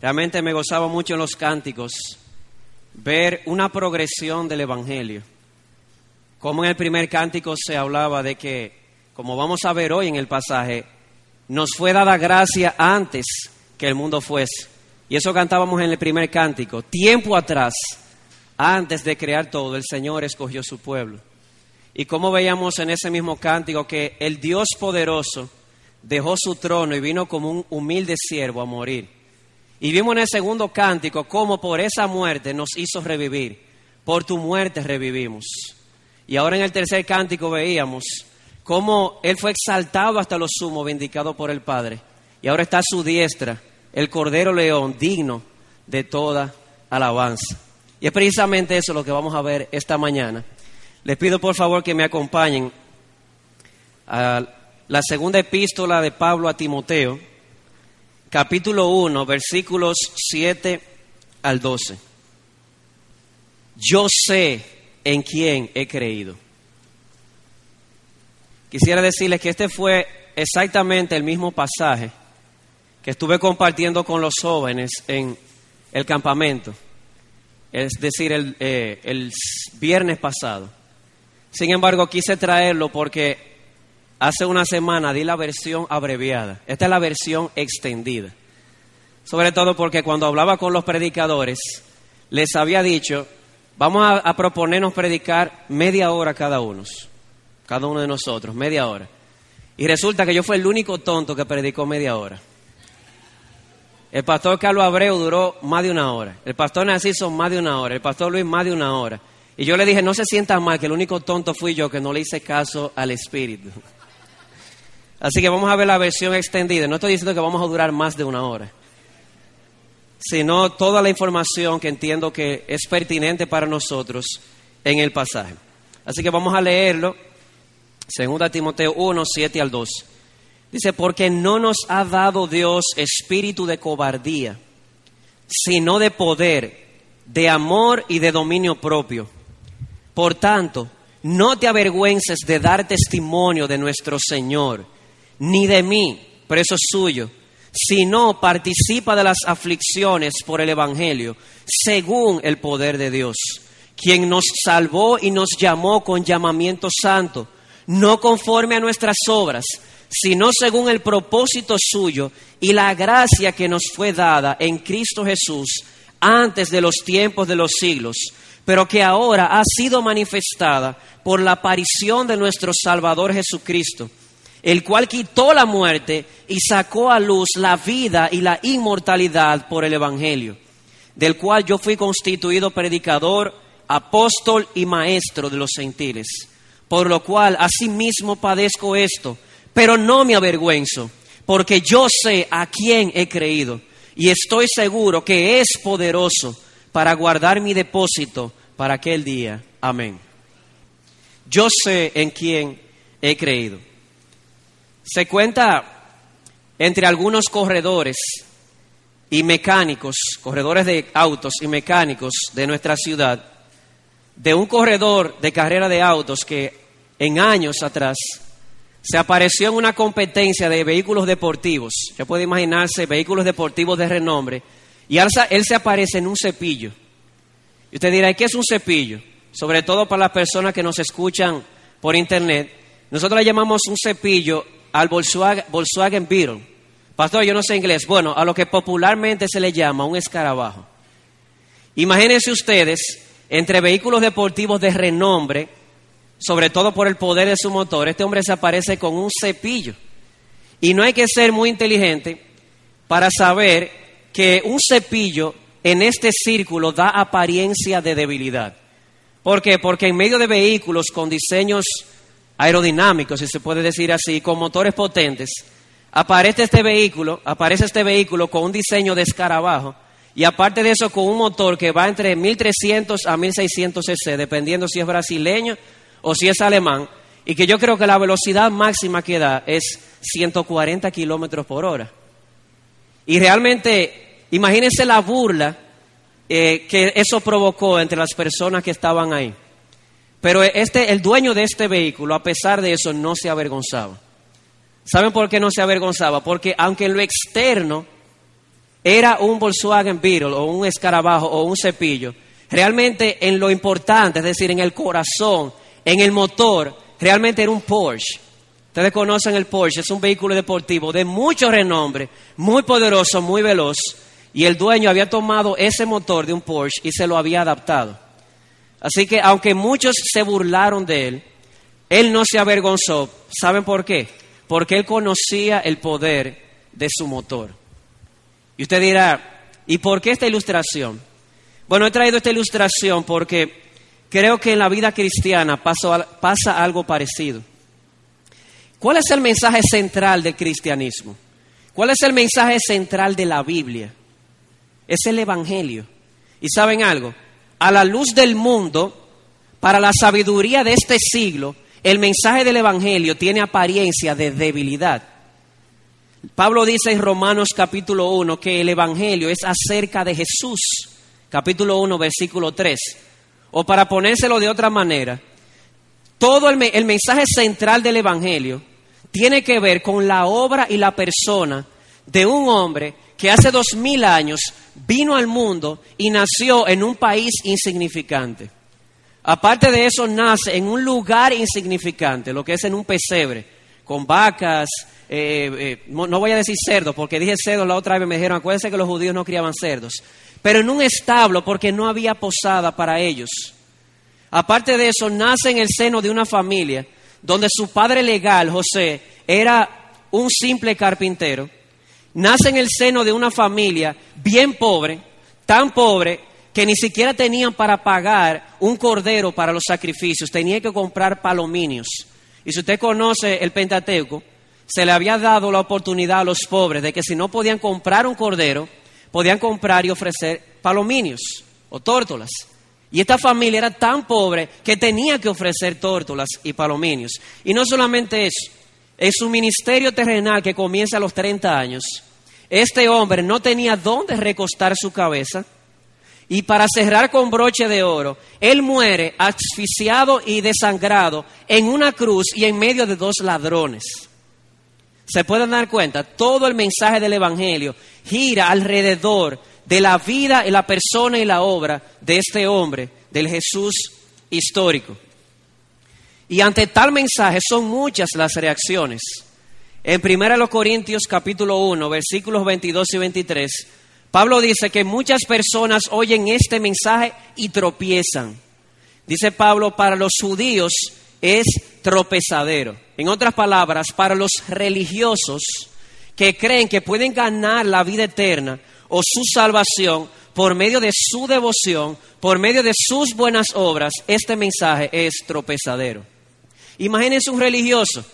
Realmente me gozaba mucho en los cánticos ver una progresión del Evangelio. Como en el primer cántico se hablaba de que, como vamos a ver hoy en el pasaje, nos fue dada gracia antes que el mundo fuese. Y eso cantábamos en el primer cántico. Tiempo atrás, antes de crear todo, el Señor escogió su pueblo. Y como veíamos en ese mismo cántico que el Dios poderoso dejó su trono y vino como un humilde siervo a morir. Y vimos en el segundo cántico cómo por esa muerte nos hizo revivir. Por tu muerte revivimos. Y ahora en el tercer cántico veíamos cómo Él fue exaltado hasta lo sumo, vindicado por el Padre. Y ahora está a su diestra, el Cordero León, digno de toda alabanza. Y es precisamente eso lo que vamos a ver esta mañana. Les pido por favor que me acompañen a la segunda epístola de Pablo a Timoteo, capítulo 1, versículos 7 al 12. Yo sé en quién he creído. Quisiera decirles que este fue exactamente el mismo pasaje que estuve compartiendo con los jóvenes en el campamento, es decir, el, eh, el viernes pasado. Sin embargo, quise traerlo porque hace una semana di la versión abreviada. Esta es la versión extendida. Sobre todo porque cuando hablaba con los predicadores, les había dicho, vamos a, proponernos predicar media hora cada uno, cada uno de nosotros, media hora. Y resulta que yo fui el único tonto que predicó media hora. El pastor Carlos Abreu duró más de una hora. El pastor Narciso más de una hora. El pastor Luis más de una hora. Y yo le dije, no se sienta mal, que el único tonto fui yo que no le hice caso al Espíritu. Así que vamos a ver la versión extendida. No estoy diciendo que vamos a durar más de una hora, sino toda la información que entiendo que es pertinente para nosotros en el pasaje. Así que vamos a leerlo. 2 Timoteo 1, 7 al 2. Dice, porque no nos ha dado Dios espíritu de cobardía, sino de poder, de amor y de dominio propio. Por tanto, no te avergüences de dar testimonio de nuestro Señor ni de mí, preso suyo, sino participa de las aflicciones por el Evangelio, según el poder de Dios, quien nos salvó y nos llamó con llamamiento santo, no conforme a nuestras obras, sino según el propósito suyo y la gracia que nos fue dada en Cristo Jesús antes de los tiempos de los siglos, pero que ahora ha sido manifestada por la aparición de nuestro Salvador Jesucristo el cual quitó la muerte y sacó a luz la vida y la inmortalidad por el Evangelio, del cual yo fui constituido predicador, apóstol y maestro de los gentiles, por lo cual asimismo padezco esto, pero no me avergüenzo, porque yo sé a quién he creído y estoy seguro que es poderoso para guardar mi depósito para aquel día. Amén. Yo sé en quién he creído. Se cuenta entre algunos corredores y mecánicos, corredores de autos y mecánicos de nuestra ciudad, de un corredor de carrera de autos que en años atrás se apareció en una competencia de vehículos deportivos. Ya puede imaginarse vehículos deportivos de renombre. Y él se aparece en un cepillo. Y usted dirá, ¿qué es un cepillo? Sobre todo para las personas que nos escuchan por internet. Nosotros le llamamos un cepillo al Volkswagen, Beetle. Pastor, yo no sé inglés. Bueno, a lo que popularmente se le llama un escarabajo. Imagínense ustedes, entre vehículos deportivos de renombre, sobre todo por el poder de su motor, este hombre se aparece con un cepillo. Y no hay que ser muy inteligente para saber que un cepillo en este círculo da apariencia de debilidad. ¿Por qué? Porque en medio de vehículos con diseños aerodinámicos, si se puede decir así, con motores potentes, aparece este vehículo, aparece este vehículo con un diseño de escarabajo y aparte de eso con un motor que va entre 1300 a 1600 cc, dependiendo si es brasileño o si es alemán, y que yo creo que la velocidad máxima que da es 140 kilómetros por hora. Y realmente, imagínense la burla eh, que eso provocó entre las personas que estaban ahí. Pero este, el dueño de este vehículo, a pesar de eso, no se avergonzaba. ¿Saben por qué no se avergonzaba? Porque aunque en lo externo era un Volkswagen Beetle o un escarabajo o un cepillo, realmente en lo importante, es decir, en el corazón, en el motor, realmente era un Porsche. Ustedes conocen el Porsche, es un vehículo deportivo de mucho renombre, muy poderoso, muy veloz, y el dueño había tomado ese motor de un Porsche y se lo había adaptado. Así que aunque muchos se burlaron de él, él no se avergonzó. ¿Saben por qué? Porque él conocía el poder de su motor. Y usted dirá, ¿y por qué esta ilustración? Bueno, he traído esta ilustración porque creo que en la vida cristiana pasa, algo parecido. ¿Cuál es el mensaje central del cristianismo? ¿Cuál es el mensaje central de la Biblia? Es el Evangelio. ¿Y saben algo? A la luz del mundo, para la sabiduría de este siglo, el mensaje del Evangelio tiene apariencia de debilidad. Pablo dice en Romanos capítulo 1 que el Evangelio es acerca de Jesús, capítulo 1, versículo 3. O para ponérselo de otra manera, todo el, el mensaje central del Evangelio tiene que ver con la obra y la persona de un hombre que hace dos mil años vino al mundo y nació en un país insignificante. Aparte de eso, nace en un lugar insignificante, lo que es en un pesebre, con vacas, eh, eh, no voy a decir cerdos, porque dije cerdos la otra vez me dijeron, acuérdense que los judíos no criaban cerdos, pero en un establo porque no había posada para ellos. Aparte de eso, nace en el seno de una familia donde su padre legal, José, era un simple carpintero. Nace en el seno de una familia bien pobre, tan pobre que ni siquiera tenían para pagar un cordero para los sacrificios, tenían que comprar palominios. Y si usted conoce el Pentateuco, se le había dado la oportunidad a los pobres de que si no podían comprar un cordero, podían comprar y ofrecer palominios o tórtolas. Y esta familia era tan pobre que tenía que ofrecer tórtolas y palominios. Y no solamente eso, en su ministerio terrenal que comienza a los 30 años, este hombre no tenía dónde recostar su cabeza. Y para cerrar con broche de oro, él muere asfixiado y desangrado en una cruz y en medio de dos ladrones se pueden dar cuenta, todo el mensaje del Evangelio gira alrededor de la vida y la persona y la obra de este hombre, del Jesús histórico. Y ante tal mensaje son muchas las reacciones. En 1 Corintios capítulo 1, versículos 22 y 23, Pablo dice que muchas personas oyen este mensaje y tropiezan. Dice Pablo, para los judíos es tropezadero. En otras palabras, para los religiosos que creen que pueden ganar la vida eterna o su salvación por medio de su devoción, por medio de sus buenas obras, este mensaje es tropezadero. Imagínense un religioso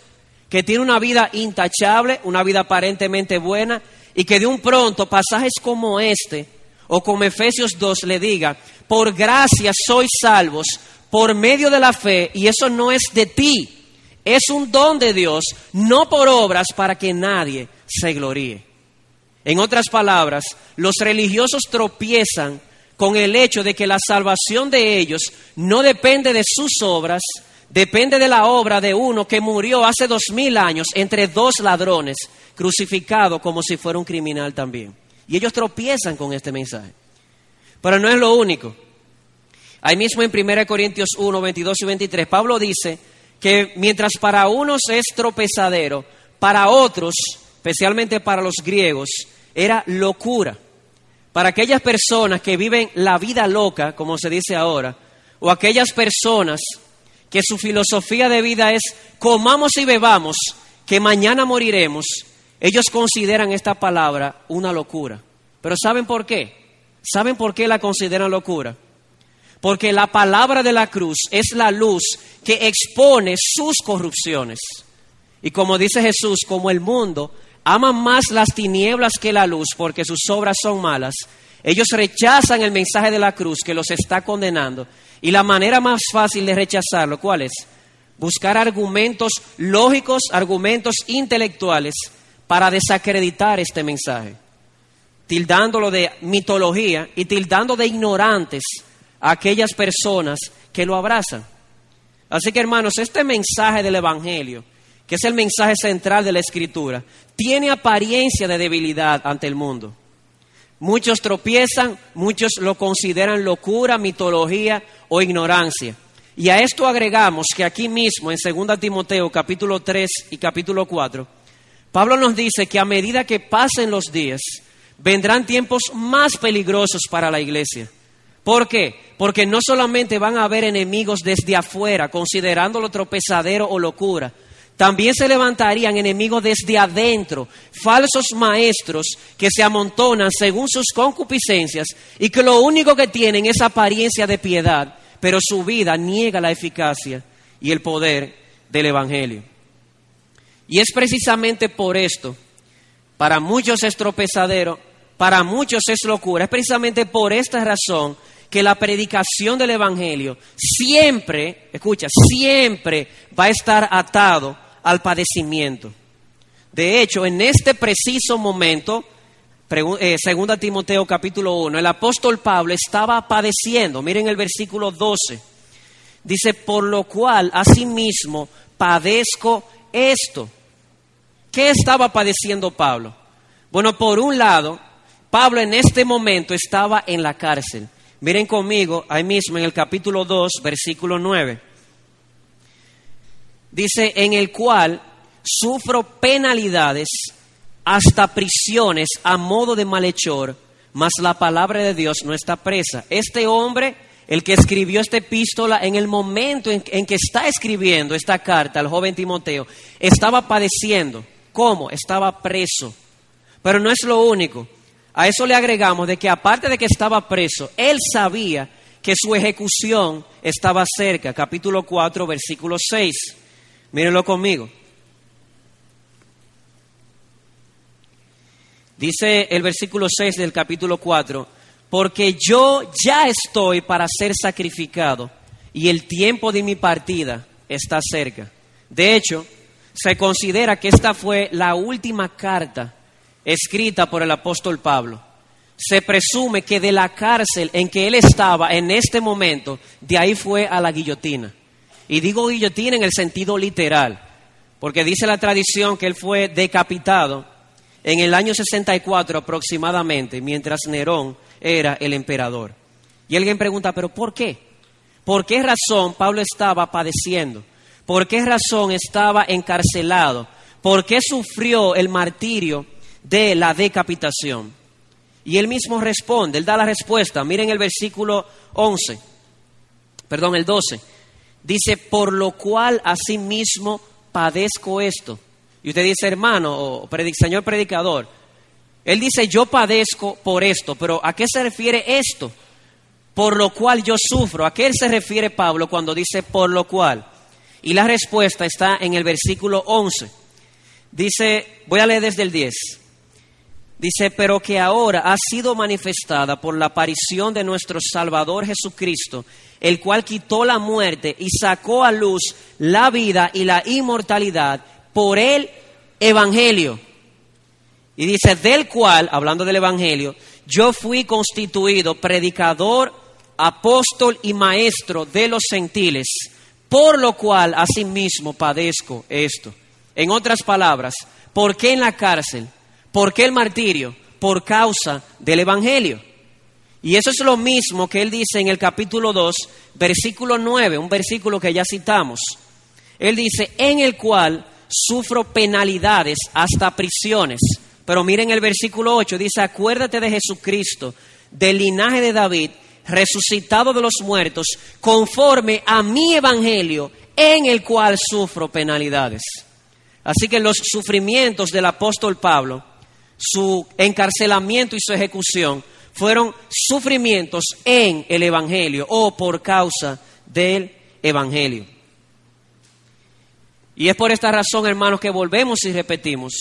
que tiene una vida intachable, una vida aparentemente buena, y que de un pronto pasajes como este, o como Efesios 2 le diga, por gracia sois salvos por medio de la fe, y eso no es de ti, es un don de Dios, no por obras para que nadie se gloríe. En otras palabras, los religiosos tropiezan con el hecho de que la salvación de ellos no depende de sus obras, depende de la obra de uno que murió hace dos mil años entre dos ladrones, crucificado como si fuera un criminal también. Y ellos tropiezan con este mensaje. Pero no es lo único. Ahí mismo en 1 Corintios 1, 22 y 23, Pablo dice que mientras para unos es tropezadero, para otros, especialmente para los griegos, era locura. Para aquellas personas que viven la vida loca, como se dice ahora, o aquellas personas que su filosofía de vida es comamos y bebamos, que mañana moriremos, ellos consideran esta palabra una locura. Pero ¿saben por qué? ¿Saben por qué la consideran locura? porque la palabra de la cruz es la luz que expone sus corrupciones. Y como dice Jesús, como el mundo ama más las tinieblas que la luz porque sus obras son malas, ellos rechazan el mensaje de la cruz que los está condenando. Y la manera más fácil de rechazarlo, ¿cuál es? Buscar argumentos lógicos, argumentos intelectuales para desacreditar este mensaje, tildándolo de mitología y tildando de ignorantes aquellas personas que lo abrazan. Así que hermanos, este mensaje del Evangelio, que es el mensaje central de la Escritura, tiene apariencia de debilidad ante el mundo. Muchos tropiezan, muchos lo consideran locura, mitología o ignorancia. Y a esto agregamos que aquí mismo en 2 Timoteo capítulo 3 y capítulo 4, Pablo nos dice que a medida que pasen los días, vendrán tiempos más peligrosos para la iglesia. ¿Por qué? Porque no solamente van a haber enemigos desde afuera, considerándolo tropezadero o locura, también se levantarían enemigos desde adentro, falsos maestros que se amontonan según sus concupiscencias y que lo único que tienen es apariencia de piedad, pero su vida niega la eficacia y el poder del Evangelio. Y es precisamente por esto, para muchos es tropezadero, para muchos es locura, es precisamente por esta razón que la predicación del Evangelio siempre, escucha, siempre va a estar atado al padecimiento. De hecho, en este preciso momento, eh, segunda Timoteo capítulo 1, el apóstol Pablo estaba padeciendo. Miren el versículo 12. Dice, por lo cual asimismo padezco esto. ¿Qué estaba padeciendo Pablo? Bueno, por un lado, Pablo en este momento estaba en la cárcel. Miren conmigo, ahí mismo en el capítulo 2, versículo 9. Dice, en el cual sufro penalidades hasta prisiones a modo de malhechor, mas la palabra de Dios no está presa. Este hombre, el que escribió esta epístola, en el momento en, que está escribiendo esta carta al joven Timoteo, estaba padeciendo. ¿Cómo? Estaba preso. Pero no es lo único. A eso le agregamos de que aparte de que estaba preso, él sabía que su ejecución estaba cerca. Capítulo 4, versículo 6. Mírenlo conmigo. Dice el versículo 6 del capítulo 4, porque yo ya estoy para ser sacrificado y el tiempo de mi partida está cerca. De hecho, se considera que esta fue la última carta escrita por el apóstol Pablo. Se presume que de la cárcel en que él estaba en este momento, de ahí fue a la guillotina. Y digo guillotina en el sentido literal, porque dice la tradición que él fue decapitado en el año 64 aproximadamente, mientras Nerón era el emperador. Y alguien pregunta, ¿pero por qué? ¿Por qué razón Pablo estaba padeciendo? ¿Por qué razón estaba encarcelado? ¿Por qué sufrió el martirio de la decapitación. Y él mismo responde, él da la respuesta. Miren el versículo 11, perdón, el 12. Dice, por lo cual asimismo padezco esto. Y usted dice, hermano o señor predicador, él dice, yo padezco por esto, pero ¿a qué se refiere esto? Por lo cual yo sufro. ¿A qué se refiere Pablo cuando dice por lo cual? Y la respuesta está en el versículo 11. Dice, voy a leer desde el 10. Dice, pero que ahora ha sido manifestada por la aparición de nuestro Salvador Jesucristo, el cual quitó la muerte y sacó a luz la vida y la inmortalidad por el Evangelio. Y dice, del cual, hablando del Evangelio, yo fui constituido predicador, apóstol y maestro de los gentiles, por lo cual asimismo padezco esto. En otras palabras, ¿por qué en la cárcel? ¿Por qué el martirio? Por causa del Evangelio. Y eso es lo mismo que él dice en el capítulo 2, versículo 9, un versículo que ya citamos. Él dice, en el cual sufro penalidades hasta prisiones. Pero miren el versículo 8, dice, acuérdate de Jesucristo, del linaje de David, resucitado de los muertos, conforme a mi evangelio, en el cual sufro penalidades. Así que los sufrimientos del apóstol Pablo su encarcelamiento y su ejecución fueron sufrimientos en el Evangelio o por causa del Evangelio. Y es por esta razón, hermanos, que volvemos y repetimos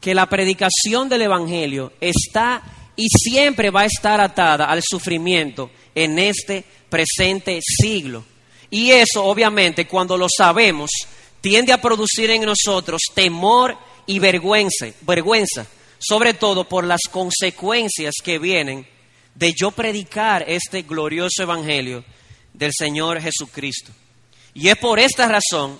que la predicación del Evangelio está y siempre va a estar atada al sufrimiento en este presente siglo. Y eso, obviamente, cuando lo sabemos, tiende a producir en nosotros temor y vergüenza, vergüenza sobre todo por las consecuencias que vienen de yo predicar este glorioso evangelio del Señor Jesucristo. Y es por esta razón,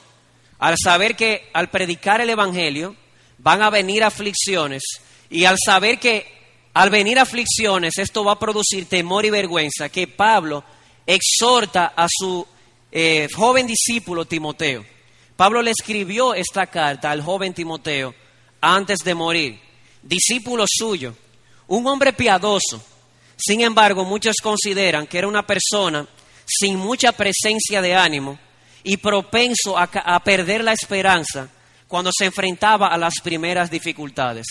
al saber que al predicar el evangelio van a venir aflicciones y al saber que al venir aflicciones, esto va a producir temor y vergüenza, que Pablo exhorta a su eh, joven discípulo Timoteo. Pablo le escribió esta carta al joven Timoteo antes de morir, discípulo suyo, un hombre piadoso. Sin embargo, muchos consideran que era una persona sin mucha presencia de ánimo y propenso a, perder la esperanza cuando se enfrentaba a las primeras dificultades.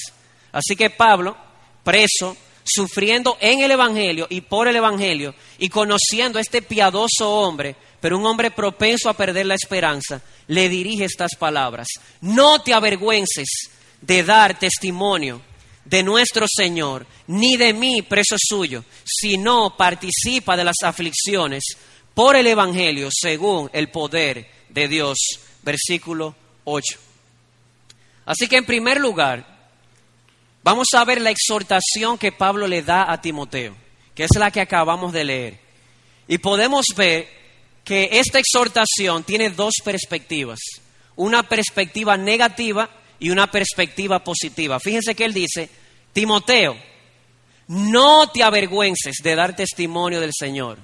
Así que Pablo, preso, sufriendo en el Evangelio y por el Evangelio y conociendo a este piadoso hombre, pero un hombre propenso a perder la esperanza, le dirige estas palabras. No te avergüences de dar testimonio de nuestro Señor, ni de mí, preso suyo, sino participa de las aflicciones por el Evangelio según el poder de Dios. Versículo 8. Así que en primer lugar, vamos a ver la exhortación que Pablo le da a Timoteo, que es la que acabamos de leer. Y podemos ver que esta exhortación tiene dos perspectivas, una perspectiva negativa y una perspectiva positiva. Fíjense que él dice, Timoteo, no te avergüences de dar testimonio del Señor.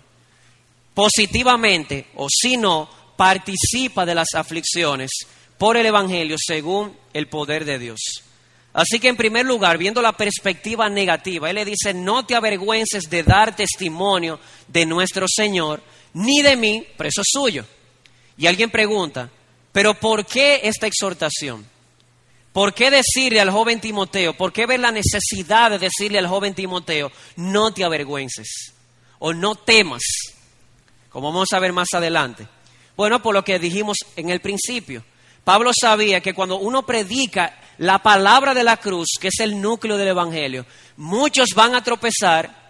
Positivamente, o si no, participa de las aflicciones por el Evangelio según el poder de Dios. Así que en primer lugar, viendo la perspectiva negativa, Él le dice, no te avergüences de dar testimonio de nuestro Señor, ni de mí, preso suyo. Y alguien pregunta, pero ¿por qué esta exhortación? ¿Por qué decirle al joven Timoteo, por qué ver la necesidad de decirle al joven Timoteo, no te avergüences o no temas? Como vamos a ver más adelante. Bueno, por lo que dijimos en el principio. Pablo sabía que cuando uno predica la palabra de la cruz, que es el núcleo del Evangelio, muchos van a tropezar,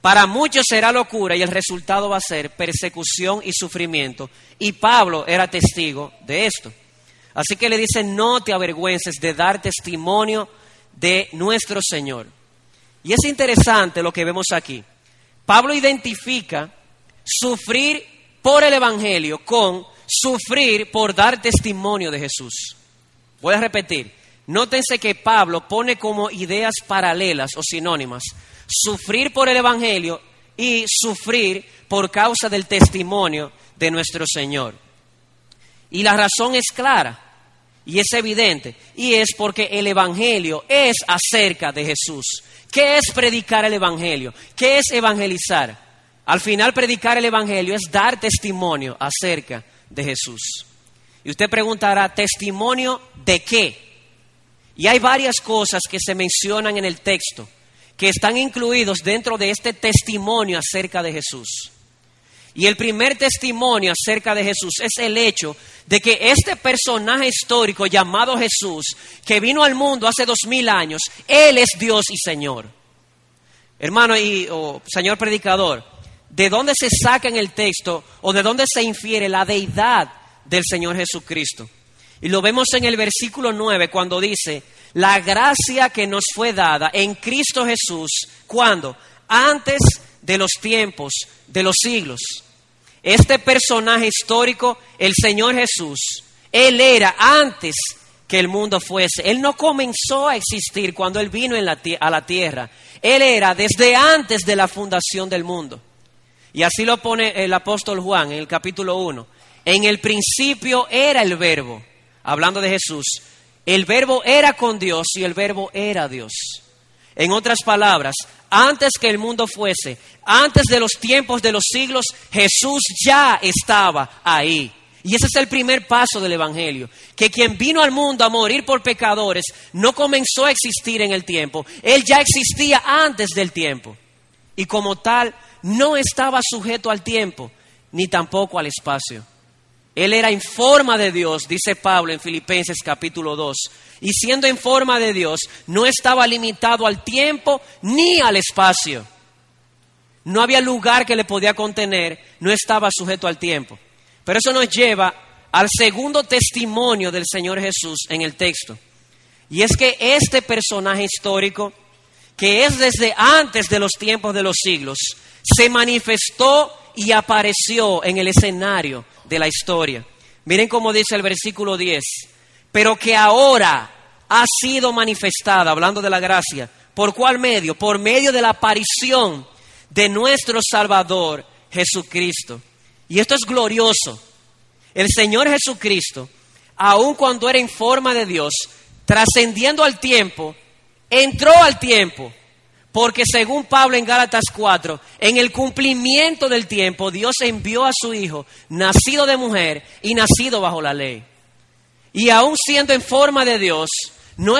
para muchos será locura y el resultado va a ser persecución y sufrimiento. Y Pablo era testigo de esto. Así que le dice, no te avergüences de dar testimonio de nuestro Señor. Y es interesante lo que vemos aquí. Pablo identifica sufrir por el Evangelio con sufrir por dar testimonio de Jesús. Voy a repetir. Nótense que Pablo pone como ideas paralelas o sinónimas sufrir por el Evangelio y sufrir por causa del testimonio de nuestro Señor. Y la razón es clara y es evidente, y es porque el Evangelio es acerca de Jesús. ¿Qué es predicar el Evangelio? ¿Qué es evangelizar? Al final predicar el Evangelio es dar testimonio acerca de Jesús. Y usted preguntará, ¿testimonio de qué? Y hay varias cosas que se mencionan en el texto que están incluidos dentro de este testimonio acerca de Jesús. Y el primer testimonio acerca de Jesús es el hecho de que este personaje histórico llamado Jesús, que vino al mundo hace dos mil años, Él es Dios y Señor. Hermano y señor predicador, ¿de dónde se saca en el texto o de dónde se infiere la deidad del Señor Jesucristo? Y lo vemos en el versículo 9 cuando dice, la gracia que nos fue dada en Cristo Jesús, cuando antes de los tiempos, de los siglos. Este personaje histórico, el Señor Jesús, Él era antes que el mundo fuese. Él no comenzó a existir cuando Él vino a la tierra. Él era desde antes de la fundación del mundo. Y así lo pone el apóstol Juan en el capítulo 1. En el principio era el verbo hablando de Jesús, el verbo era con Dios y el verbo era Dios. En otras palabras, antes que el mundo fuese, antes de los tiempos de los siglos, Jesús ya estaba ahí. Y ese es el primer paso del Evangelio, que quien vino al mundo a morir por pecadores no comenzó a existir en el tiempo, Él ya existía antes del tiempo. Y como tal, no estaba sujeto al tiempo, ni tampoco al espacio. Él era en forma de Dios, dice Pablo en Filipenses capítulo 2. Y siendo en forma de Dios, no estaba limitado al tiempo ni al espacio. No había lugar que le podía contener, no estaba sujeto al tiempo. Pero eso nos lleva al segundo testimonio del Señor Jesús en el texto. Y es que este personaje histórico, que es desde antes de los tiempos de los siglos, se manifestó y apareció en el escenario de la historia. Miren cómo dice el versículo 10, pero que ahora ha sido manifestada, hablando de la gracia, ¿Por cuál medio? Por medio de la aparición de nuestro Salvador Jesucristo. Y esto es glorioso. El Señor Jesucristo, aun cuando era en forma de Dios, trascendiendo al tiempo, entró al tiempo. Porque según Pablo en Gálatas 4, en el cumplimiento del tiempo, Dios envió a su Hijo, nacido de mujer y nacido bajo la ley. Y aun siendo en forma de Dios, no,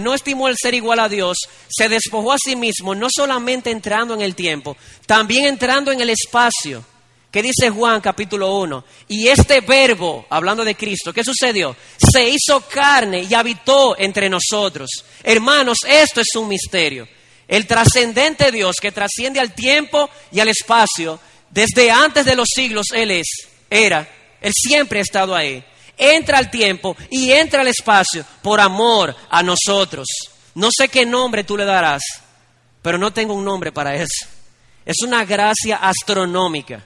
no estimó el ser igual a Dios, se despojó a sí mismo, no solamente entrando en el tiempo, también entrando en el espacio. ¿Qué dice Juan capítulo 1? Y este verbo, hablando de Cristo, ¿qué sucedió? Se hizo carne y habitó entre nosotros. Hermanos, esto es un misterio. El trascendente Dios que trasciende al tiempo y al espacio, desde antes de los siglos Él es, era, Él siempre ha estado ahí entra al tiempo y entra al espacio por amor a nosotros. No sé qué nombre tú le darás, pero no tengo un nombre para eso. Es una gracia astronómica.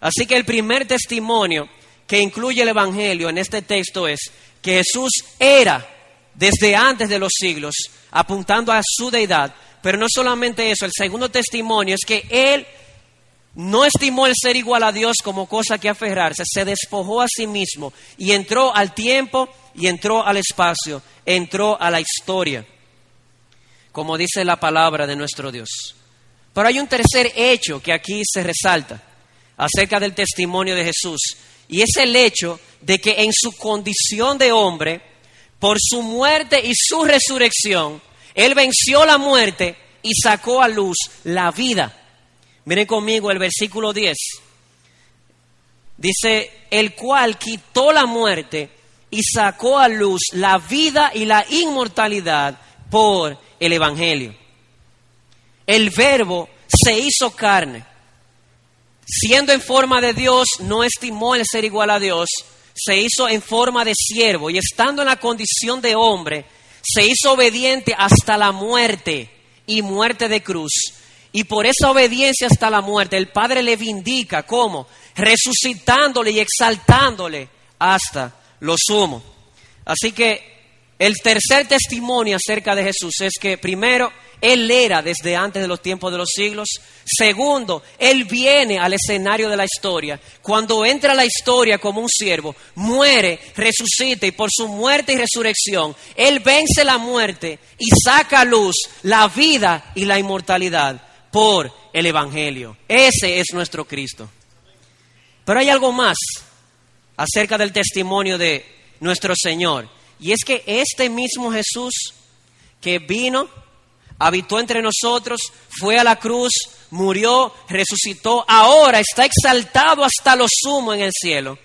Así que el primer testimonio que incluye el Evangelio en este texto es que Jesús era desde antes de los siglos, apuntando a su deidad. Pero no solamente eso, el segundo testimonio es que Él no estimó el ser igual a Dios como cosa que aferrarse, se despojó a sí mismo y entró al tiempo y entró al espacio, entró a la historia, como dice la palabra de nuestro Dios. Pero hay un tercer hecho que aquí se resalta acerca del testimonio de Jesús, y es el hecho de que en su condición de hombre, por su muerte y su resurrección, Él venció la muerte y sacó a luz la vida. Miren conmigo el versículo 10. Dice, el cual quitó la muerte y sacó a luz la vida y la inmortalidad por el Evangelio. El verbo se hizo carne. Siendo en forma de Dios, no estimó el ser igual a Dios, se hizo en forma de siervo y estando en la condición de hombre, se hizo obediente hasta la muerte y muerte de cruz y por esa obediencia hasta la muerte, el Padre le vindica cómo, resucitándole y exaltándole hasta lo sumo. Así que el tercer testimonio acerca de Jesús es que primero, Él era desde antes de los tiempos de los siglos. Segundo, Él viene al escenario de la historia. Cuando entra a la historia como un siervo, muere, resucita y por su muerte y resurrección, Él vence la muerte y saca a luz la vida y la inmortalidad por el Evangelio. Ese es nuestro Cristo. Pero hay algo más acerca del testimonio de nuestro Señor. Y es que este mismo Jesús que vino, habitó entre nosotros, fue a la cruz, murió, resucitó, ahora está exaltado hasta lo sumo en el cielo,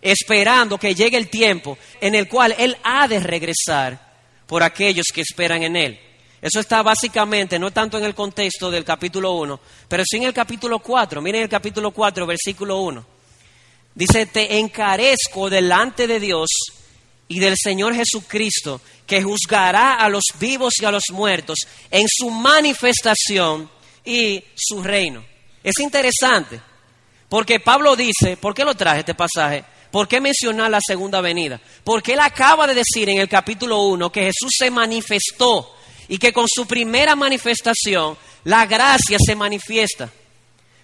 esperando que llegue el tiempo en el cual Él ha de regresar por aquellos que esperan en Él. Eso está básicamente, no tanto en el contexto del capítulo 1, pero sí en el capítulo 4. Miren el capítulo 4, versículo 1. Dice, te encarezco delante de Dios y del Señor Jesucristo, que juzgará a los vivos y a los muertos en su manifestación y su reino. Es interesante, porque Pablo dice, ¿por qué lo traje este pasaje? ¿Por qué mencionar la segunda venida? Porque él acaba de decir en el capítulo 1 que Jesús se manifestó y que con su primera manifestación la gracia se manifiesta.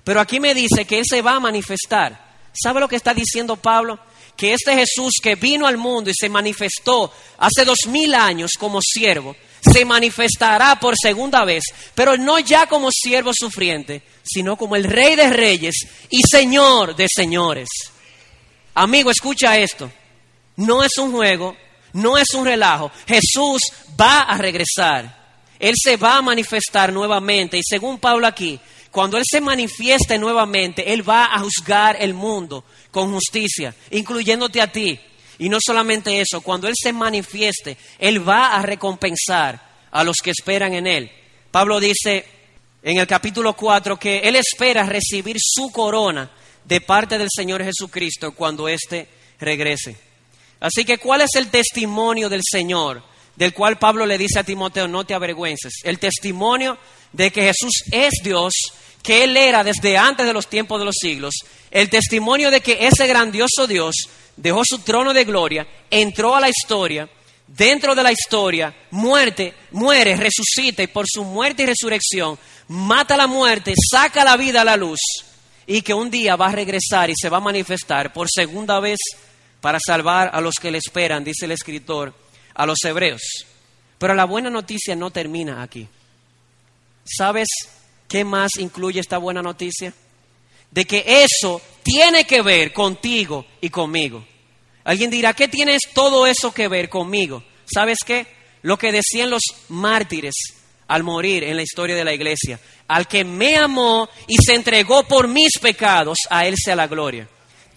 Pero aquí me dice que Él se va a manifestar. ¿Sabe lo que está diciendo Pablo? Que este Jesús que vino al mundo y se manifestó hace dos mil años como siervo, se manifestará por segunda vez, pero no ya como siervo sufriente, sino como el Rey de Reyes y Señor de Señores. Amigo, escucha esto. No es un juego, no es un relajo. Jesús va a regresar. Él se va a manifestar nuevamente. Y según Pablo aquí, cuando Él se manifieste nuevamente, Él va a juzgar el mundo con justicia, incluyéndote a ti. Y no solamente eso, cuando Él se manifieste, Él va a recompensar a los que esperan en Él. Pablo dice en el capítulo 4 que Él espera recibir su corona de parte del Señor Jesucristo cuando éste regrese. Así que, ¿cuál es el testimonio del Señor? Del cual Pablo le dice a Timoteo, no te avergüences. El testimonio de que Jesús es Dios, que Él era desde antes de los tiempos de los siglos. El testimonio de que ese grandioso Dios dejó su trono de gloria, entró a la historia, dentro de la historia, muerte, muere, resucita y por su muerte y resurrección mata la muerte, saca la vida a la luz y que un día va a regresar y se va a manifestar por segunda vez para salvar a los que le esperan, dice el escritor a los hebreos. Pero la buena noticia no termina aquí. ¿Sabes qué más incluye esta buena noticia? De que eso tiene que ver contigo y conmigo. Alguien dirá, ¿qué tienes todo eso que ver conmigo? ¿Sabes qué? Lo que decían los mártires al morir en la historia de la iglesia. Al que me amó y se entregó por mis pecados, a él sea la gloria.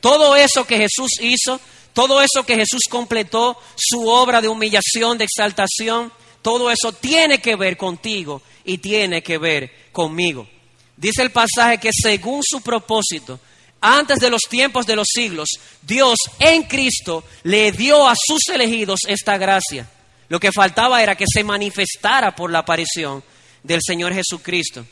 Todo eso que Jesús hizo, todo eso que Jesús completó, su obra de humillación, de exaltación, todo eso tiene que ver contigo y tiene que ver conmigo. Dice el pasaje que según su propósito, antes de los tiempos de los siglos, Dios en Cristo le dio a sus elegidos esta gracia. Lo que faltaba era que se manifestara por la aparición del Señor Jesucristo.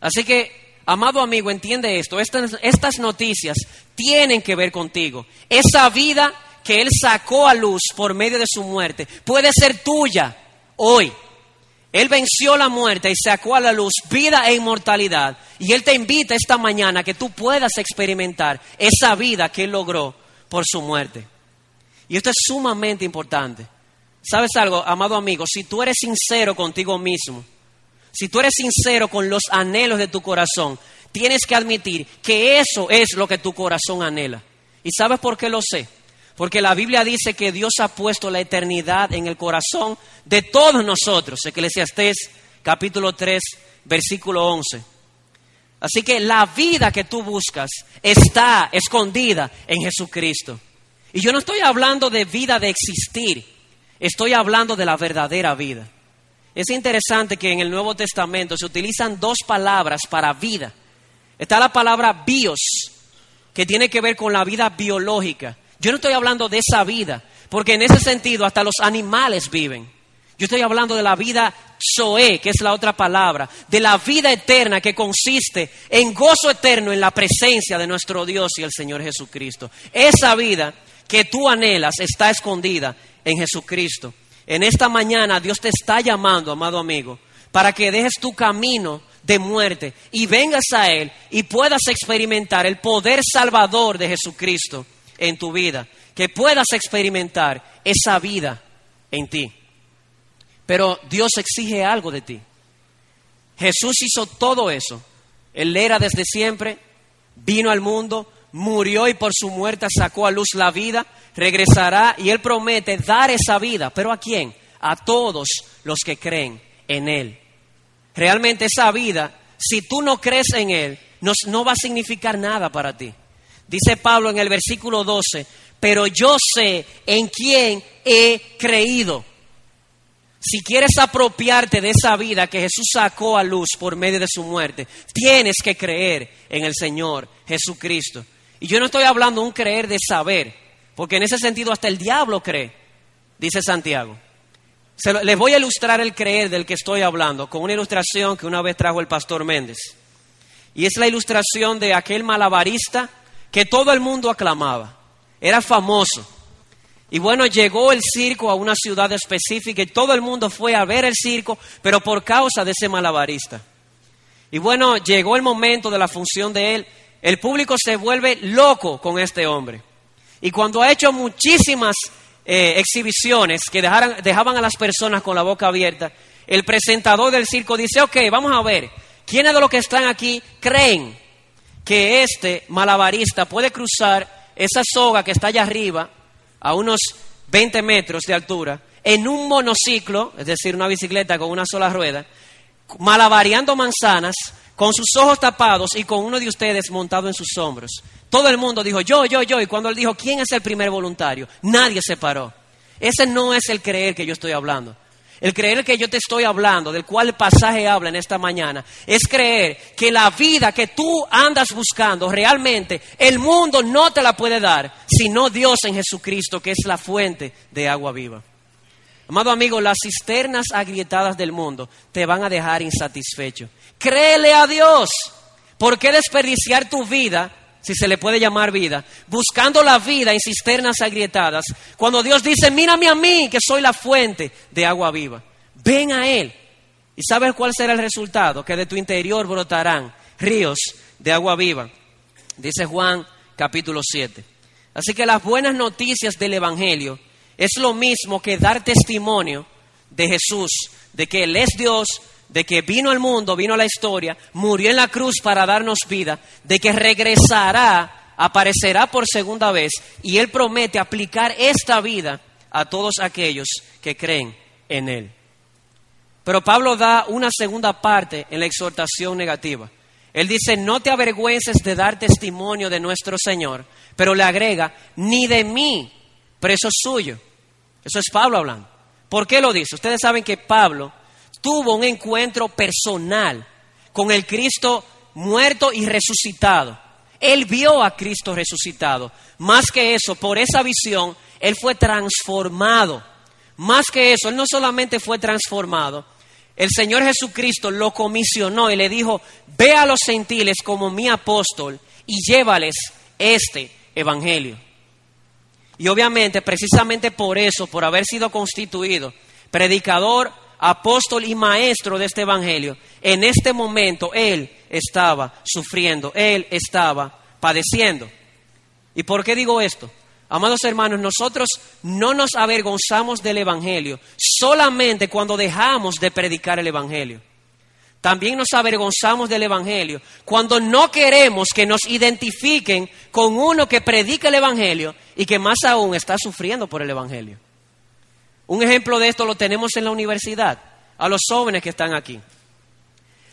Así que, amado amigo, entiende esto. Estas, noticias tienen que ver contigo. Esa vida que Él sacó a luz por medio de su muerte puede ser tuya hoy. Él venció la muerte y sacó a la luz vida e inmortalidad. Y Él te invita esta mañana que tú puedas experimentar esa vida que Él logró por su muerte. Y esto es sumamente importante. ¿Sabes algo, amado amigo? Si tú eres sincero contigo mismo, si tú eres sincero con los anhelos de tu corazón, tienes que admitir que eso es lo que tu corazón anhela. ¿Y sabes por qué lo sé? Porque la Biblia dice que Dios ha puesto la eternidad en el corazón de todos nosotros. Eclesiastés capítulo 3, versículo 11. Así que la vida que tú buscas está escondida en Jesucristo. Y yo no estoy hablando de vida de existir, estoy hablando de la verdadera vida. Es interesante que en el Nuevo Testamento se utilizan dos palabras para vida. Está la palabra bios, que tiene que ver con la vida biológica, yo no estoy hablando de esa vida, porque en ese sentido hasta los animales viven. Yo estoy hablando de la vida Zoe, que es la otra palabra, de la vida eterna que consiste en gozo eterno en la presencia de nuestro Dios y el Señor Jesucristo. Esa vida que tú anhelas está escondida en Jesucristo. En esta mañana Dios te está llamando, amado amigo, para que dejes tu camino de muerte y vengas a Él y puedas experimentar el poder salvador de Jesucristo en tu vida, que puedas experimentar esa vida en ti. Pero Dios exige algo de ti. Jesús hizo todo eso. Él era desde siempre, vino al mundo, murió y por su muerte sacó a luz la vida, regresará y Él promete dar esa vida. ¿Pero a quién? A todos los que creen en Él. Realmente esa vida, si tú no crees en Él, no, no va a significar nada para ti. Dice Pablo en el versículo 12, pero yo sé en quién he creído. Si quieres apropiarte de esa vida que Jesús sacó a luz por medio de su muerte, tienes que creer en el Señor Jesucristo. Y yo no estoy hablando de un creer de saber, porque en ese sentido hasta el diablo cree, dice Santiago. les voy a ilustrar el creer del que estoy hablando con una ilustración que una vez trajo el pastor Méndez. Y es la ilustración de aquel malabarista que todo el mundo aclamaba. Era famoso. Y bueno, llegó el circo a una ciudad específica y todo el mundo fue a ver el circo, pero por causa de ese malabarista. Y bueno, llegó el momento de la función de él. El público se vuelve loco con este hombre. Y cuando ha hecho muchísimas eh, exhibiciones que dejaban a las personas con la boca abierta, el presentador del circo dice, ok, vamos a ver, ¿quiénes de los que están aquí creen que este malabarista puede cruzar esa soga que está allá arriba, a unos 20 metros de altura, en un monociclo, es decir, una bicicleta con una sola rueda, malabareando manzanas, con sus ojos tapados y con uno de ustedes montado en sus hombros. Todo el mundo dijo, yo, yo, yo. Y cuando él dijo, ¿quién es el primer voluntario? Nadie se paró. Ese no es el creer que yo estoy hablando. El creer que yo te estoy hablando, del cual el pasaje habla en esta mañana, es creer que la vida que tú andas buscando realmente el mundo no te la puede dar, sino Dios en Jesucristo, que es la fuente de agua viva. Amado amigo, las cisternas agrietadas del mundo te van a dejar insatisfecho. Créele a Dios. ¿Por qué desperdiciar tu vida si se le puede llamar vida, buscando la vida en cisternas agrietadas, cuando Dios dice, mírame a mí, que soy la fuente de agua viva, ven a Él. ¿Y sabes cuál será el resultado? Que de tu interior brotarán ríos de agua viva, dice Juan capítulo 7. Así que las buenas noticias del Evangelio es lo mismo que dar testimonio de Jesús, de que Él es Dios, de que vino al mundo, vino a la historia, murió en la cruz para darnos vida, de que regresará, aparecerá por segunda vez y Él promete aplicar esta vida a todos aquellos que creen en Él. Pero Pablo da una segunda parte en la exhortación negativa. Él dice, no te avergüences de dar testimonio de nuestro Señor, pero le agrega, ni de mí, preso suyo. Eso es Pablo hablando. ¿Por qué lo dice? Ustedes saben que Pablo tuvo un encuentro personal con el Cristo muerto y resucitado. Él vio a Cristo resucitado. Más que eso, por esa visión, Él fue transformado. Más que eso, Él no solamente fue transformado, el Señor Jesucristo lo comisionó y le dijo, ve a los gentiles como mi apóstol y llévales este evangelio. Y obviamente, precisamente por eso, por haber sido constituido predicador, apóstol y maestro de este evangelio, en este momento él estaba sufriendo, él estaba padeciendo. ¿Y por qué digo esto? Amados hermanos, nosotros no nos avergonzamos del Evangelio solamente cuando dejamos de predicar el Evangelio. También nos avergonzamos del Evangelio cuando no queremos que nos identifiquen con uno que predica el Evangelio y que más aún está sufriendo por el Evangelio. Un ejemplo de esto lo tenemos en la universidad, a los jóvenes que están aquí.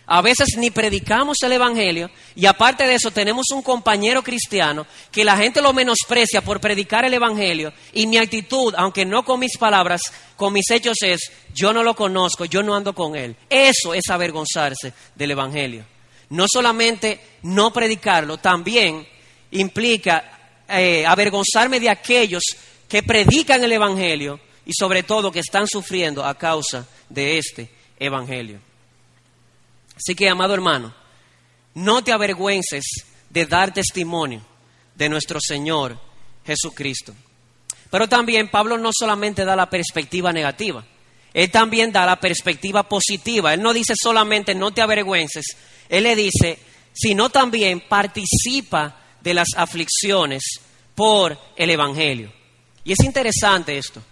A veces ni predicamos el Evangelio y aparte de eso tenemos un compañero cristiano que la gente lo menosprecia por predicar el Evangelio y mi actitud, aunque no con mis palabras, con mis hechos es, yo no lo conozco, yo no ando con él. Eso es avergonzarse del Evangelio. No solamente no predicarlo, también implica eh, avergonzarme de aquellos que predican el Evangelio y sobre todo que están sufriendo a causa de este Evangelio. Así que, amado hermano, no te avergüences de dar testimonio de nuestro Señor Jesucristo. Pero también Pablo no solamente da la perspectiva negativa, él también da la perspectiva positiva. Él no dice solamente no te avergüences, él le dice, sino también participa de las aflicciones por el Evangelio. Y es interesante esto.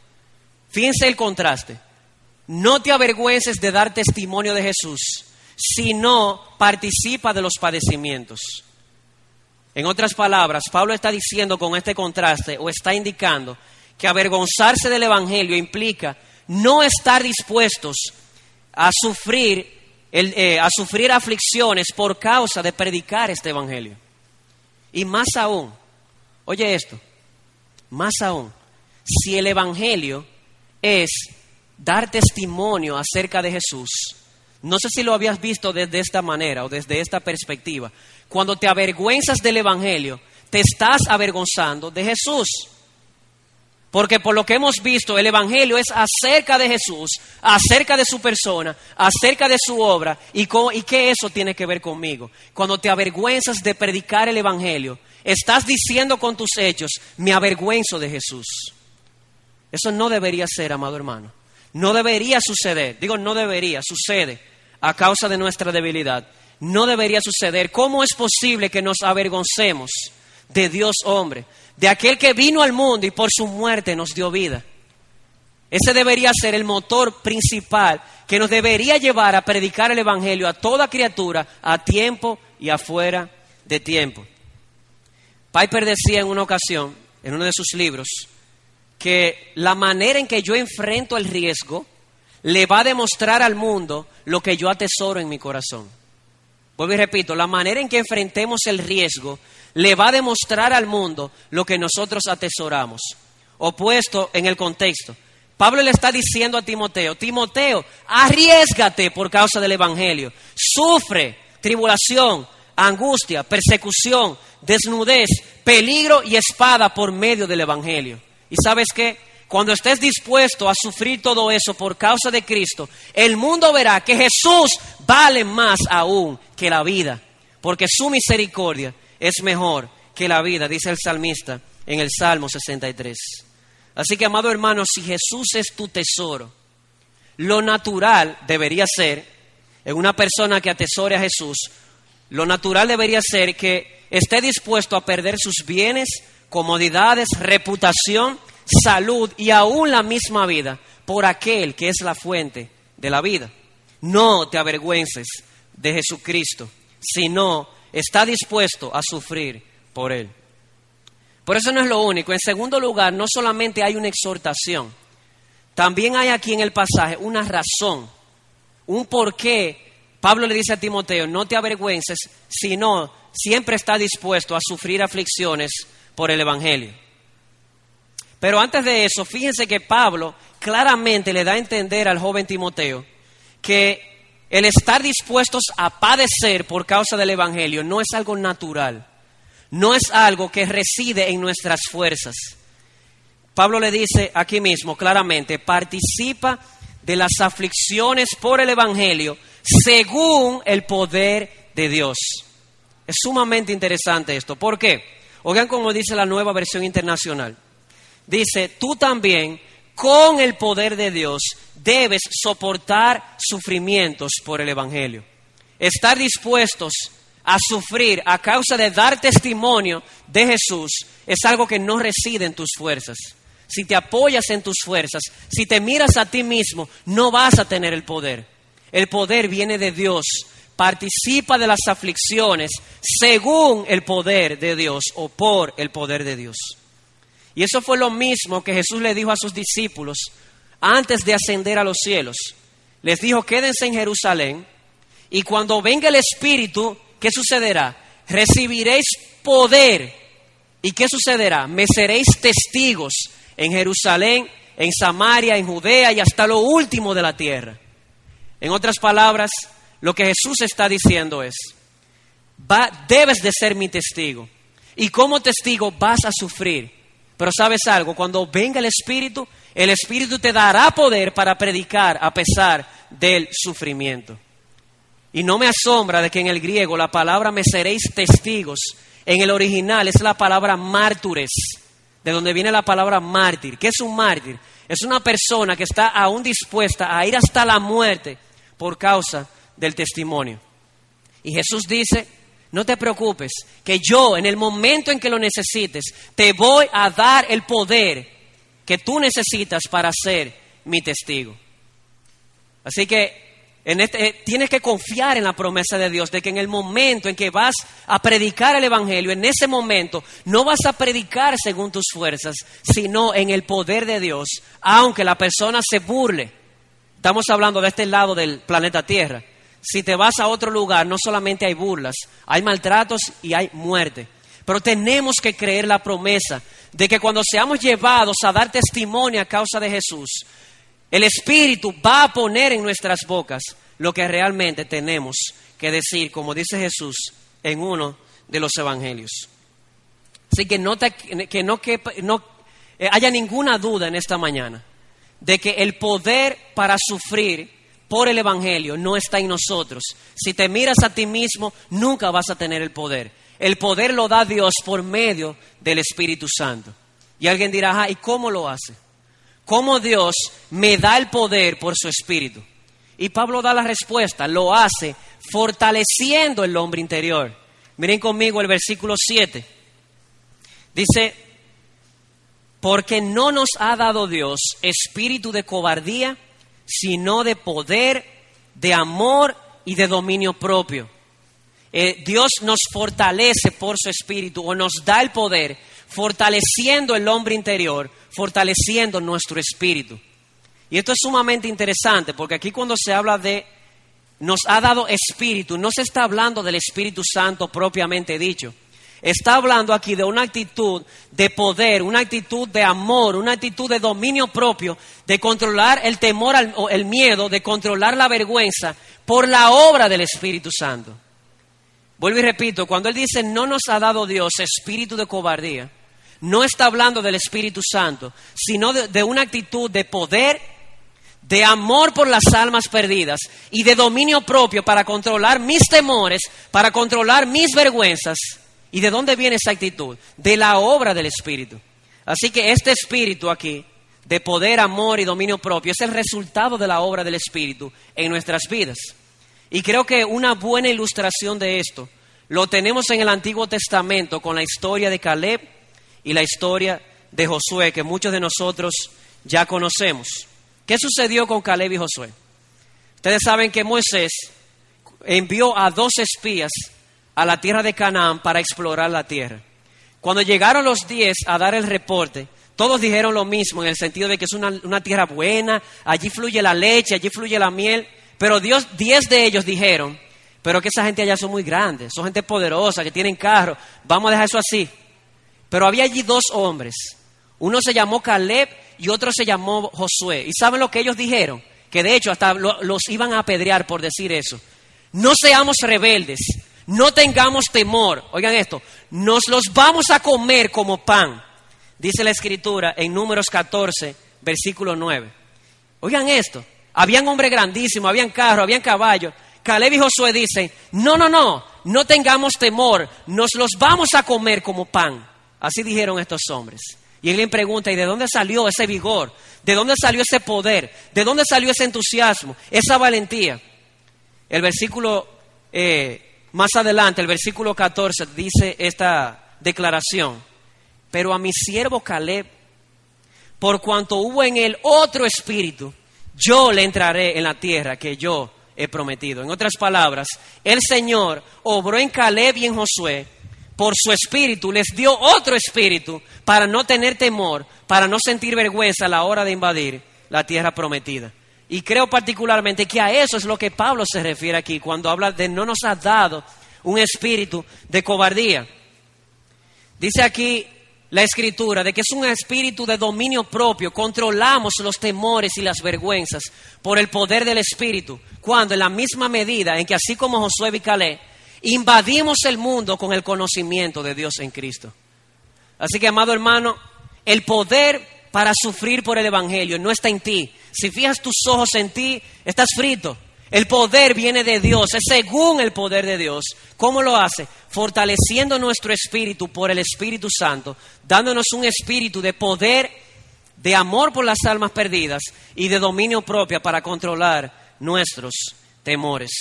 Fíjense el contraste. No te avergüences de dar testimonio de Jesús, sino participa de los padecimientos. En otras palabras, Pablo está diciendo con este contraste o está indicando que avergonzarse del Evangelio implica no estar dispuestos a sufrir, eh, a sufrir aflicciones por causa de predicar este Evangelio. Y más aún, oye esto, más aún, si el Evangelio es dar testimonio acerca de Jesús, no sé si lo habías visto desde esta manera o desde esta perspectiva. Cuando te avergüenzas del Evangelio, te estás avergonzando de Jesús. Porque por lo que hemos visto, el Evangelio es acerca de Jesús, acerca de su persona, acerca de su obra y, y qué eso tiene que ver conmigo. Cuando te avergüenzas de predicar el Evangelio, estás diciendo con tus hechos, me avergüenzo de Jesús. Eso no debería ser, amado hermano. No debería suceder. Digo, no debería, sucede a causa de nuestra debilidad. No debería suceder. ¿Cómo es posible que nos avergoncemos de Dios hombre, de aquel que vino al mundo y por su muerte nos dio vida? Ese debería ser el motor principal que nos debería llevar a predicar el Evangelio a toda criatura a tiempo y afuera de tiempo. Piper decía en una ocasión, en uno de sus libros, que la manera en que yo enfrento el riesgo le va a demostrar al mundo lo que yo atesoro en mi corazón. Vuelvo y repito, la manera en que enfrentemos el riesgo le va a demostrar al mundo lo que nosotros atesoramos. Opuesto en el contexto. Pablo le está diciendo a Timoteo, Timoteo, arriesgate por causa del Evangelio. Sufre tribulación, angustia, persecución, desnudez, peligro y espada por medio del Evangelio. ¿Y sabes qué? Cuando estés dispuesto a sufrir todo eso por causa de Cristo, el mundo verá que Jesús vale más aún que la vida, porque su misericordia es mejor que la vida, dice el salmista en el Salmo 63. Así que, amado hermano, si Jesús es tu tesoro, lo natural debería ser, en una persona que atesore a Jesús, lo natural debería ser que esté dispuesto a perder sus bienes, comodidades, reputación, salud y aún la misma vida por aquel que es la fuente de la vida. No te avergüences de Jesucristo, sino está dispuesto a sufrir por Él. Por eso no es lo único. En segundo lugar, no solamente hay una exhortación, también hay aquí en el pasaje una razón, un porqué. Pablo le dice a Timoteo, no te avergüences, sino siempre está dispuesto a sufrir aflicciones por el Evangelio. Pero antes de eso, fíjense que Pablo claramente le da a entender al joven Timoteo que el estar dispuestos a padecer por causa del Evangelio no es algo natural, no es algo que reside en nuestras fuerzas. Pablo le dice aquí mismo claramente, participa de las aflicciones por el Evangelio según el poder de Dios. Es sumamente interesante esto. ¿Por qué? Oigan como dice la nueva versión internacional. Dice, tú también, con el poder de Dios, debes soportar sufrimientos por el Evangelio. Estar dispuestos a sufrir a causa de dar testimonio de Jesús es algo que no reside en tus fuerzas. Si te apoyas en tus fuerzas, si te miras a ti mismo, no vas a tener el poder. El poder viene de Dios. Participa de las aflicciones según el poder de Dios o por el poder de Dios. Y eso fue lo mismo que Jesús le dijo a sus discípulos antes de ascender a los cielos. Les dijo, quédense en Jerusalén y cuando venga el Espíritu, ¿qué sucederá? Recibiréis poder. ¿Y qué sucederá? Me seréis testigos en Jerusalén, en Samaria, en Judea y hasta lo último de la tierra. En otras palabras, lo que Jesús está diciendo es, va, debes de ser mi testigo. Y como testigo vas a sufrir. Pero sabes algo, cuando venga el Espíritu, el Espíritu te dará poder para predicar a pesar del sufrimiento. Y no me asombra de que en el griego la palabra me seréis testigos, en el original es la palabra mártures, de donde viene la palabra mártir. ¿Qué es un mártir? Es una persona que está aún dispuesta a ir hasta la muerte por causa del testimonio. Y Jesús dice, no te preocupes, que yo en el momento en que lo necesites, te voy a dar el poder que tú necesitas para ser mi testigo. Así que en este, eh, tienes que confiar en la promesa de Dios de que en el momento en que vas a predicar el Evangelio, en ese momento no vas a predicar según tus fuerzas, sino en el poder de Dios, aunque la persona se burle. Estamos hablando de este lado del planeta Tierra. Si te vas a otro lugar, no solamente hay burlas, hay maltratos y hay muerte. Pero tenemos que creer la promesa de que cuando seamos llevados a dar testimonio a causa de Jesús, el Espíritu va a poner en nuestras bocas lo que realmente tenemos que decir, como dice Jesús en uno de los evangelios. Así que no, que no, que no eh, haya ninguna duda en esta mañana de que el poder para sufrir por el Evangelio no está en nosotros. Si te miras a ti mismo, nunca vas a tener el poder. El poder lo da Dios por medio del Espíritu Santo. Y alguien dirá, ¿y cómo lo hace? ¿Cómo Dios me da el poder por su Espíritu? Y Pablo da la respuesta, lo hace fortaleciendo el hombre interior. Miren conmigo el versículo 7. Dice, porque no nos ha dado Dios espíritu de cobardía, sino de poder, de amor y de dominio propio. Eh, Dios nos fortalece por su espíritu o nos da el poder, fortaleciendo el hombre interior, fortaleciendo nuestro espíritu. Y esto es sumamente interesante porque aquí cuando se habla de nos ha dado espíritu, no se está hablando del Espíritu Santo propiamente dicho. Está hablando aquí de una actitud de poder, una actitud de amor, una actitud de dominio propio, de controlar el temor o el miedo, de controlar la vergüenza por la obra del Espíritu Santo. Vuelvo y repito, cuando Él dice no nos ha dado Dios espíritu de cobardía, no está hablando del Espíritu Santo, sino de, de una actitud de poder, de amor por las almas perdidas y de dominio propio para controlar mis temores, para controlar mis vergüenzas ¿Y de dónde viene esa actitud? De la obra del Espíritu. Así que este Espíritu aquí, de poder, amor y dominio propio, es el resultado de la obra del Espíritu en nuestras vidas. Y creo que una buena ilustración de esto lo tenemos en el Antiguo Testamento con la historia de Caleb y la historia de Josué, que muchos de nosotros ya conocemos. ¿Qué sucedió con Caleb y Josué? Ustedes saben que Moisés envió a dos espías a la tierra de Canaán para explorar la tierra. Cuando llegaron los diez a dar el reporte, todos dijeron lo mismo en el sentido de que es una, tierra buena, allí fluye la leche, allí fluye la miel, pero Dios, diez de ellos dijeron, pero que esa gente allá son muy grandes, son gente poderosa, que tienen carro, vamos a dejar eso así. Pero había allí dos hombres, uno se llamó Caleb y otro se llamó Josué. ¿Y saben lo que ellos dijeron? Que de hecho hasta los iban a apedrear por decir eso. No seamos rebeldes, no tengamos temor. Oigan esto, nos los vamos a comer como pan, dice la escritura en números 14, versículo 9. Oigan esto, habían hombres grandísimos, habían carros, habían caballos. Caleb y Josué dicen, no, no, no, no tengamos temor, nos los vamos a comer como pan. Así dijeron estos hombres. Y alguien pregunta, ¿y de dónde salió ese vigor? ¿De dónde salió ese poder? ¿De dónde salió ese entusiasmo? Esa valentía. El versículo eh, más adelante, el versículo 14, dice esta declaración. Pero a mi siervo Caleb, por cuanto hubo en él otro espíritu, yo le entraré en la tierra que yo he prometido. En otras palabras, el Señor obró en Caleb y en Josué por su espíritu, les dio otro espíritu para no tener temor, para no sentir vergüenza a la hora de invadir la tierra prometida. Y creo particularmente que a eso es lo que Pablo se refiere aquí cuando habla de no nos ha dado un espíritu de cobardía. Dice aquí la escritura de que es un espíritu de dominio propio, controlamos los temores y las vergüenzas por el poder del espíritu, cuando en la misma medida en que así como Josué y invadimos el mundo con el conocimiento de Dios en Cristo. Así que, amado hermano, el poder para sufrir por el Evangelio no está en ti. Si fijas tus ojos en ti, estás frito. El poder viene de Dios, es según el poder de Dios. ¿Cómo lo hace? Fortaleciendo nuestro espíritu por el Espíritu Santo, dándonos un espíritu de poder, de amor por las almas perdidas y de dominio propio para controlar nuestros temores.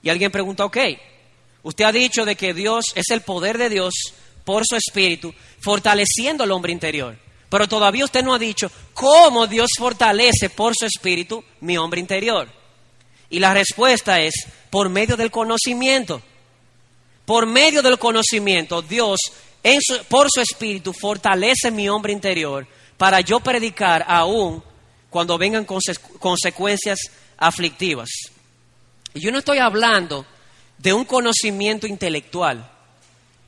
Y alguien pregunta, ok, Usted ha dicho de que Dios es el poder de Dios por su espíritu, fortaleciendo el hombre interior. Pero todavía usted no ha dicho cómo Dios fortalece por su espíritu mi hombre interior. Y la respuesta es por medio del conocimiento. Por medio del conocimiento, Dios por su espíritu fortalece mi hombre interior para yo predicar aún cuando vengan consecuencias aflictivas. Y yo no estoy hablando de un conocimiento intelectual.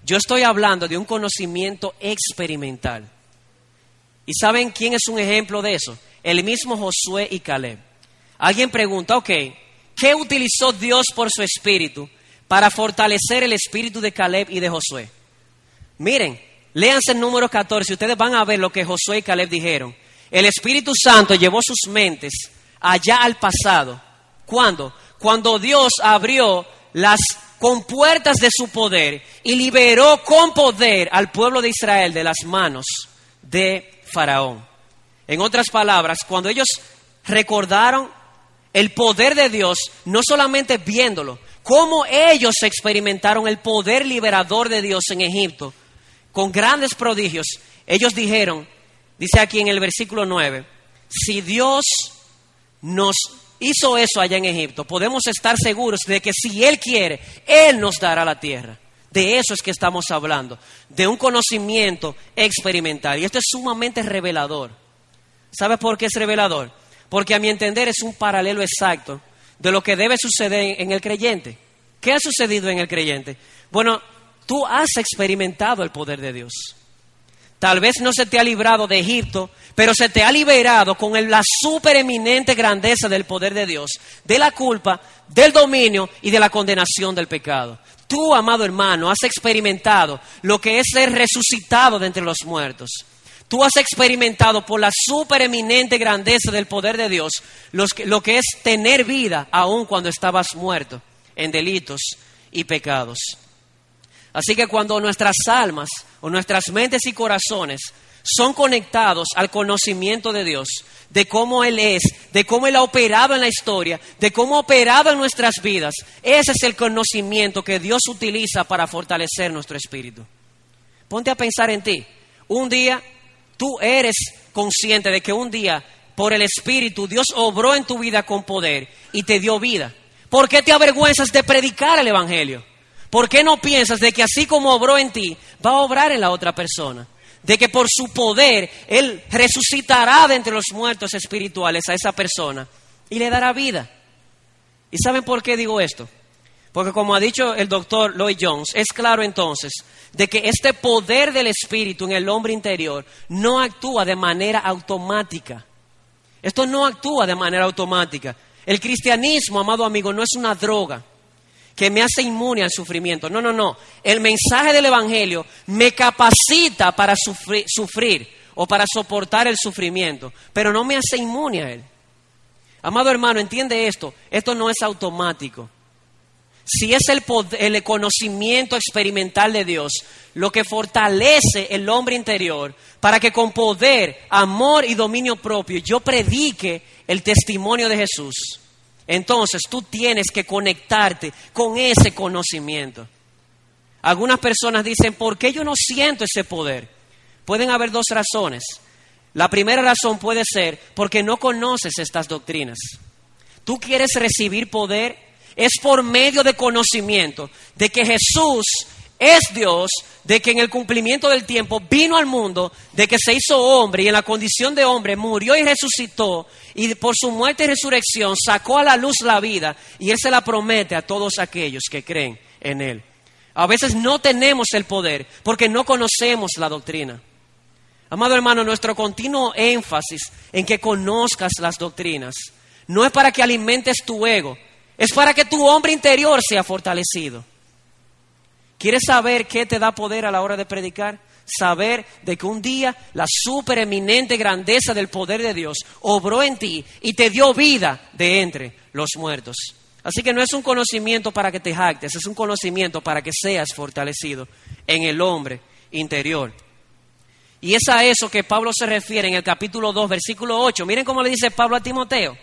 Yo estoy hablando de un conocimiento experimental. ¿Y saben quién es un ejemplo de eso? El mismo Josué y Caleb. Alguien pregunta, ok, ¿qué utilizó Dios por su espíritu para fortalecer el espíritu de Caleb y de Josué? Miren, léanse el número 14 y ustedes van a ver lo que Josué y Caleb dijeron. El Espíritu Santo llevó sus mentes allá al pasado. ¿Cuándo? Cuando Dios abrió las compuertas de su poder y liberó con poder al pueblo de Israel de las manos de Faraón. En otras palabras, cuando ellos recordaron el poder de Dios, no solamente viéndolo, cómo ellos experimentaron el poder liberador de Dios en Egipto, con grandes prodigios, ellos dijeron, dice aquí en el versículo 9, si Dios nos hizo eso allá en Egipto, podemos estar seguros de que si Él quiere, Él nos dará la tierra. De eso es que estamos hablando, de un conocimiento experimental. Y esto es sumamente revelador. ¿Sabes por qué es revelador? Porque a mi entender es un paralelo exacto de lo que debe suceder en el creyente. ¿Qué ha sucedido en el creyente? Bueno, tú has experimentado el poder de Dios. Tal vez no se te ha librado de Egipto, pero se te ha liberado con la supereminente grandeza del poder de Dios, de la culpa, del dominio y de la condenación del pecado. Tú, amado hermano, has experimentado lo que es ser resucitado de entre los muertos. Tú has experimentado por la supereminente grandeza del poder de Dios lo que es tener vida aun cuando estabas muerto en delitos y pecados. Así que cuando nuestras almas o nuestras mentes y corazones son conectados al conocimiento de Dios, de cómo Él es, de cómo Él ha operado en la historia, de cómo ha operado en nuestras vidas, ese es el conocimiento que Dios utiliza para fortalecer nuestro espíritu. Ponte a pensar en ti. Un día tú eres consciente de que un día por el Espíritu Dios obró en tu vida con poder y te dio vida. ¿Por qué te avergüenzas de predicar el Evangelio? ¿Por qué no piensas de que así como obró en ti, va a obrar en la otra persona? De que por su poder Él resucitará de entre los muertos espirituales a esa persona y le dará vida. ¿Y saben por qué digo esto? Porque como ha dicho el doctor Lloyd Jones, es claro entonces de que este poder del Espíritu en el hombre interior no actúa de manera automática. Esto no actúa de manera automática. El cristianismo, amado amigo, no es una droga que me hace inmune al sufrimiento. No, no, no. El mensaje del Evangelio me capacita para sufrir, sufrir o para soportar el sufrimiento, pero no me hace inmune a él. Amado hermano, entiende esto. Esto no es automático si es el, el conocimiento experimental de Dios lo que fortalece el hombre interior para que con poder, amor y dominio propio yo predique el testimonio de Jesús, entonces tú tienes que conectarte con ese conocimiento. Algunas personas dicen, ¿por qué yo no siento ese poder? Pueden haber dos razones. La primera razón puede ser porque no conoces estas doctrinas. Tú quieres recibir poder es por medio de conocimiento de que Jesús es Dios, de que en el cumplimiento del tiempo vino al mundo, de que se hizo hombre y en la condición de hombre murió y resucitó y por su muerte y resurrección sacó a la luz la vida y Él se la promete a todos aquellos que creen en Él. A veces no tenemos el poder porque no conocemos la doctrina. Amado hermano, nuestro continuo énfasis en que conozcas las doctrinas no es para que alimentes tu ego, es para que tu hombre interior sea fortalecido. ¿Quieres saber qué te da poder a la hora de predicar? Saber de que un día la supereminente grandeza del poder de Dios obró en ti y te dio vida de entre los muertos. Así que no es un conocimiento para que te jactes, es un conocimiento para que seas fortalecido en el hombre interior. Y es a eso que Pablo se refiere en el capítulo 2, versículo 8. Miren cómo le dice Pablo a Timoteo.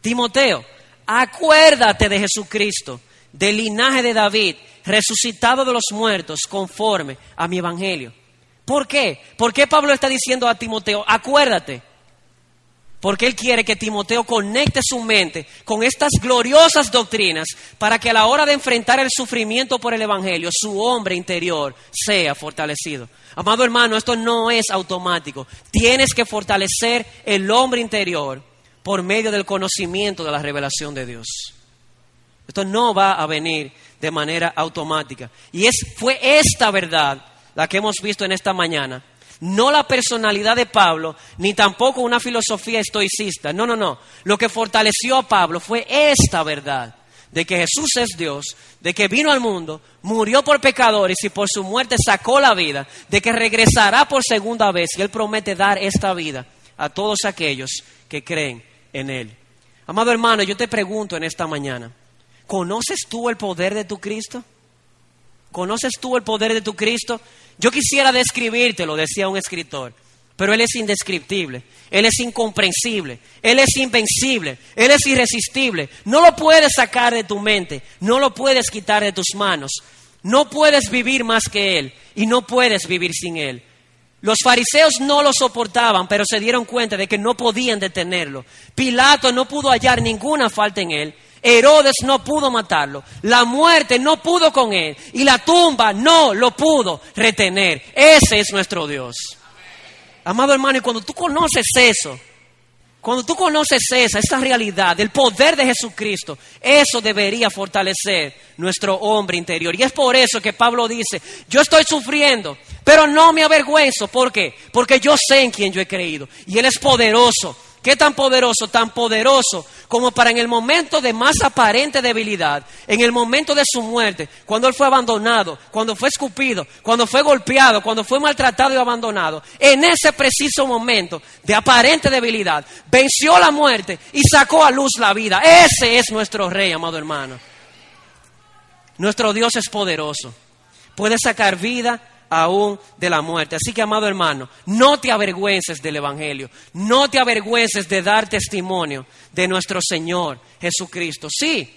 Timoteo, acuérdate de Jesucristo, del linaje de David, resucitado de los muertos, conforme a mi evangelio. ¿Por qué? ¿Por qué Pablo está diciendo a Timoteo, acuérdate? Porque él quiere que Timoteo conecte su mente con estas gloriosas doctrinas para que a la hora de enfrentar el sufrimiento por el Evangelio, su hombre interior sea fortalecido. Amado hermano, esto no es automático. Tienes que fortalecer el hombre interior por medio del conocimiento de la revelación de Dios. Esto no va a venir de manera automática. Y es, fue esta verdad la que hemos visto en esta mañana. No la personalidad de Pablo, ni tampoco una filosofía estoicista. No, no, no. Lo que fortaleció a Pablo fue esta verdad de que Jesús es Dios, de que vino al mundo, murió por pecadores y por su muerte sacó la vida, de que regresará por segunda vez y Él promete dar esta vida a todos aquellos que creen en Él. Amado hermano, yo te pregunto en esta mañana, ¿conoces tú el poder de tu Cristo? ¿Conoces tú el poder de tu Cristo? Yo quisiera describirte, lo decía un escritor, pero Él es indescriptible, Él es incomprensible, Él es invencible, Él es irresistible. No lo puedes sacar de tu mente, no lo puedes quitar de tus manos, no puedes vivir más que Él y no puedes vivir sin Él. Los fariseos no lo soportaban, pero se dieron cuenta de que no podían detenerlo. Pilato no pudo hallar ninguna falta en él. Herodes no pudo matarlo. La muerte no pudo con él. Y la tumba no lo pudo retener. Ese es nuestro Dios. Amado hermano, y cuando tú conoces eso, cuando tú conoces esa, esa realidad del poder de Jesucristo, eso debería fortalecer nuestro hombre interior. Y es por eso que Pablo dice, yo estoy sufriendo, pero no me avergüenzo. ¿Por qué? Porque yo sé en quién yo he creído. Y Él es poderoso ¿Qué tan poderoso? Tan poderoso como para en el momento de más aparente debilidad, en el momento de su muerte, cuando él fue abandonado, cuando fue escupido, cuando fue golpeado, cuando fue maltratado y abandonado, en ese preciso momento de aparente debilidad, venció la muerte y sacó a luz la vida. Ese es nuestro rey, amado hermano. Nuestro Dios es poderoso. puede sacar vida aún de la muerte. Así que, amado hermano, no te avergüences del Evangelio, no te avergüences de dar testimonio de nuestro Señor Jesucristo. Sí,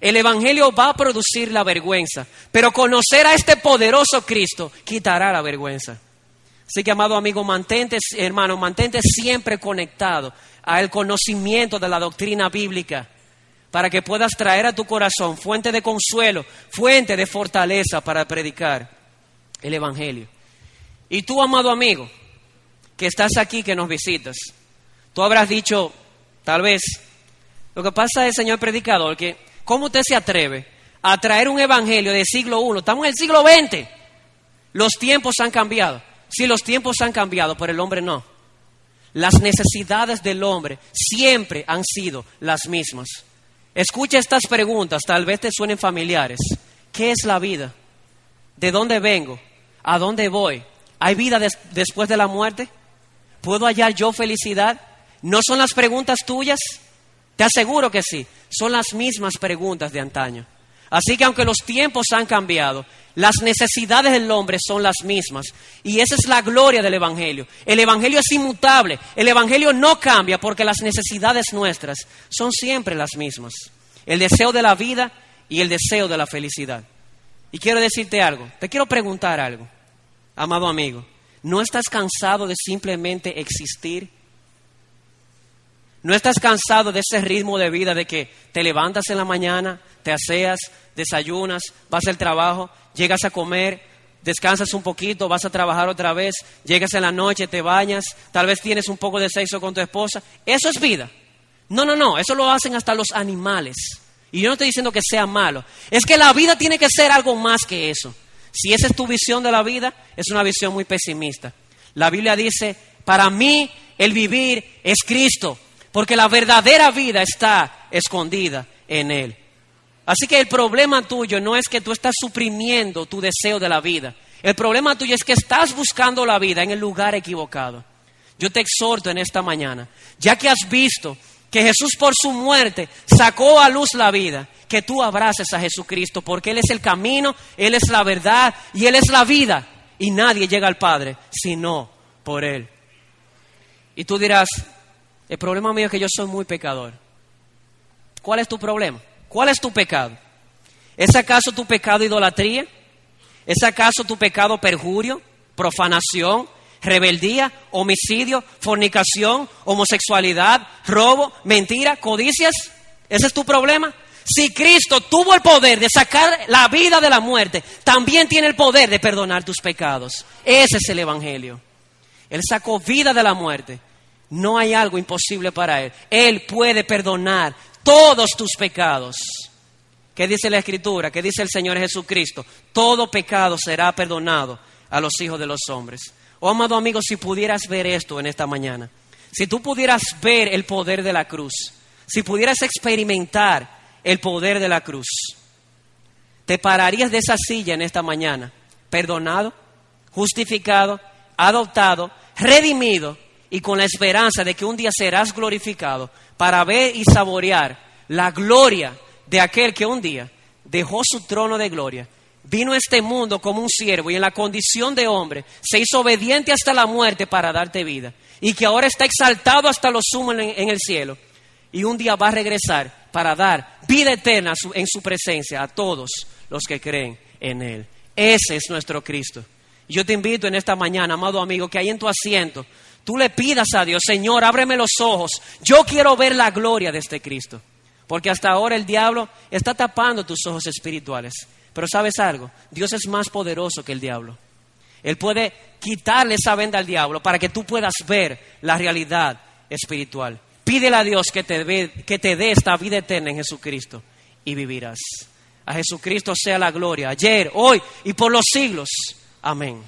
el Evangelio va a producir la vergüenza, pero conocer a este poderoso Cristo quitará la vergüenza. Así que, amado amigo, mantente, hermano, mantente siempre conectado al conocimiento de la doctrina bíblica para que puedas traer a tu corazón fuente de consuelo, fuente de fortaleza para predicar el Evangelio. Y tú, amado amigo, que estás aquí, que nos visitas, tú habrás dicho, tal vez, lo que pasa es, señor predicador, que ¿cómo usted se atreve a traer un Evangelio del siglo I? Estamos en el siglo XX. Los tiempos han cambiado. Si los tiempos han cambiado, pero el hombre no. Las necesidades del hombre siempre han sido las mismas. Escucha estas preguntas, tal vez te suenen familiares. ¿Qué es la vida? ¿De dónde vengo? ¿A dónde voy? ¿Hay vida después de la muerte? ¿Puedo hallar yo felicidad? ¿No son las preguntas tuyas? Te aseguro que sí, son las mismas preguntas de antaño. Así que aunque los tiempos han cambiado, las necesidades del hombre son las mismas. Y esa es la gloria del Evangelio. El Evangelio es inmutable. El Evangelio no cambia porque las necesidades nuestras son siempre las mismas. El deseo de la vida y el deseo de la felicidad. Y quiero decirte algo. Te quiero preguntar algo. Amado amigo, ¿no estás cansado de simplemente existir? ¿No estás cansado de ese ritmo de vida de que te levantas en la mañana, te aseas, desayunas, vas al trabajo, llegas a comer, descansas un poquito, vas a trabajar otra vez, llegas en la noche, te bañas, tal vez tienes un poco de sexo con tu esposa? Eso es vida. No, no, no, eso lo hacen hasta los animales. Y yo no estoy diciendo que sea malo. Es que la vida tiene que ser algo más que eso. Si esa es tu visión de la vida, es una visión muy pesimista. La Biblia dice, para mí el vivir es Cristo porque la verdadera vida está escondida en Él. Así que el problema tuyo no es que tú estás suprimiendo tu deseo de la vida. El problema tuyo es que estás buscando la vida en el lugar equivocado. Yo te exhorto en esta mañana, ya que has visto que Jesús por su muerte sacó a luz la vida, que tú abraces a Jesucristo, porque Él es el camino, Él es la verdad y Él es la vida. Y nadie llega al Padre sino por Él. Y tú dirás, el problema mío es que yo soy muy pecador. ¿Cuál es tu problema? ¿Cuál es tu pecado? ¿Es acaso tu pecado idolatría? ¿Es acaso tu pecado perjurio, profanación, rebeldía, homicidio, fornicación, homosexualidad, robo, mentira, codicias? ¿Ese es tu problema? Si Cristo tuvo el poder de sacar la vida de la muerte, también tiene el poder de perdonar tus pecados. Ese es el Evangelio. Él sacó vida de la muerte no hay algo imposible para Él. Él puede perdonar todos tus pecados. ¿Qué dice la Escritura? ¿Qué dice el Señor Jesucristo? Todo pecado será perdonado a los hijos de los hombres. Oh, amado amigo, si pudieras ver esto en esta mañana, si tú pudieras ver el poder de la cruz, si pudieras experimentar el poder de la cruz, te pararías de esa silla en esta mañana, perdonado, justificado, adoptado, redimido y con la esperanza de que un día serás glorificado para ver y saborear la gloria de aquel que un día dejó su trono de gloria, vino a este mundo como un siervo y en la condición de hombre se hizo obediente hasta la muerte para darte vida y que ahora está exaltado hasta lo sumo en, el cielo y un día va a regresar para dar vida eterna en su presencia a todos los que creen en Él. Ese es nuestro Cristo. Yo te invito en esta mañana, amado amigo, que ahí en tu asiento tú le pidas a Dios, Señor, ábreme los ojos. Yo quiero ver la gloria de este Cristo. Porque hasta ahora el diablo está tapando tus ojos espirituales. Pero sabes algo, Dios es más poderoso que el diablo. Él puede quitarle esa venda al diablo para que tú puedas ver la realidad espiritual. Pídele a Dios que te, que te dé esta vida eterna en Jesucristo y vivirás. A Jesucristo sea la gloria, ayer, hoy y por los siglos. Amén.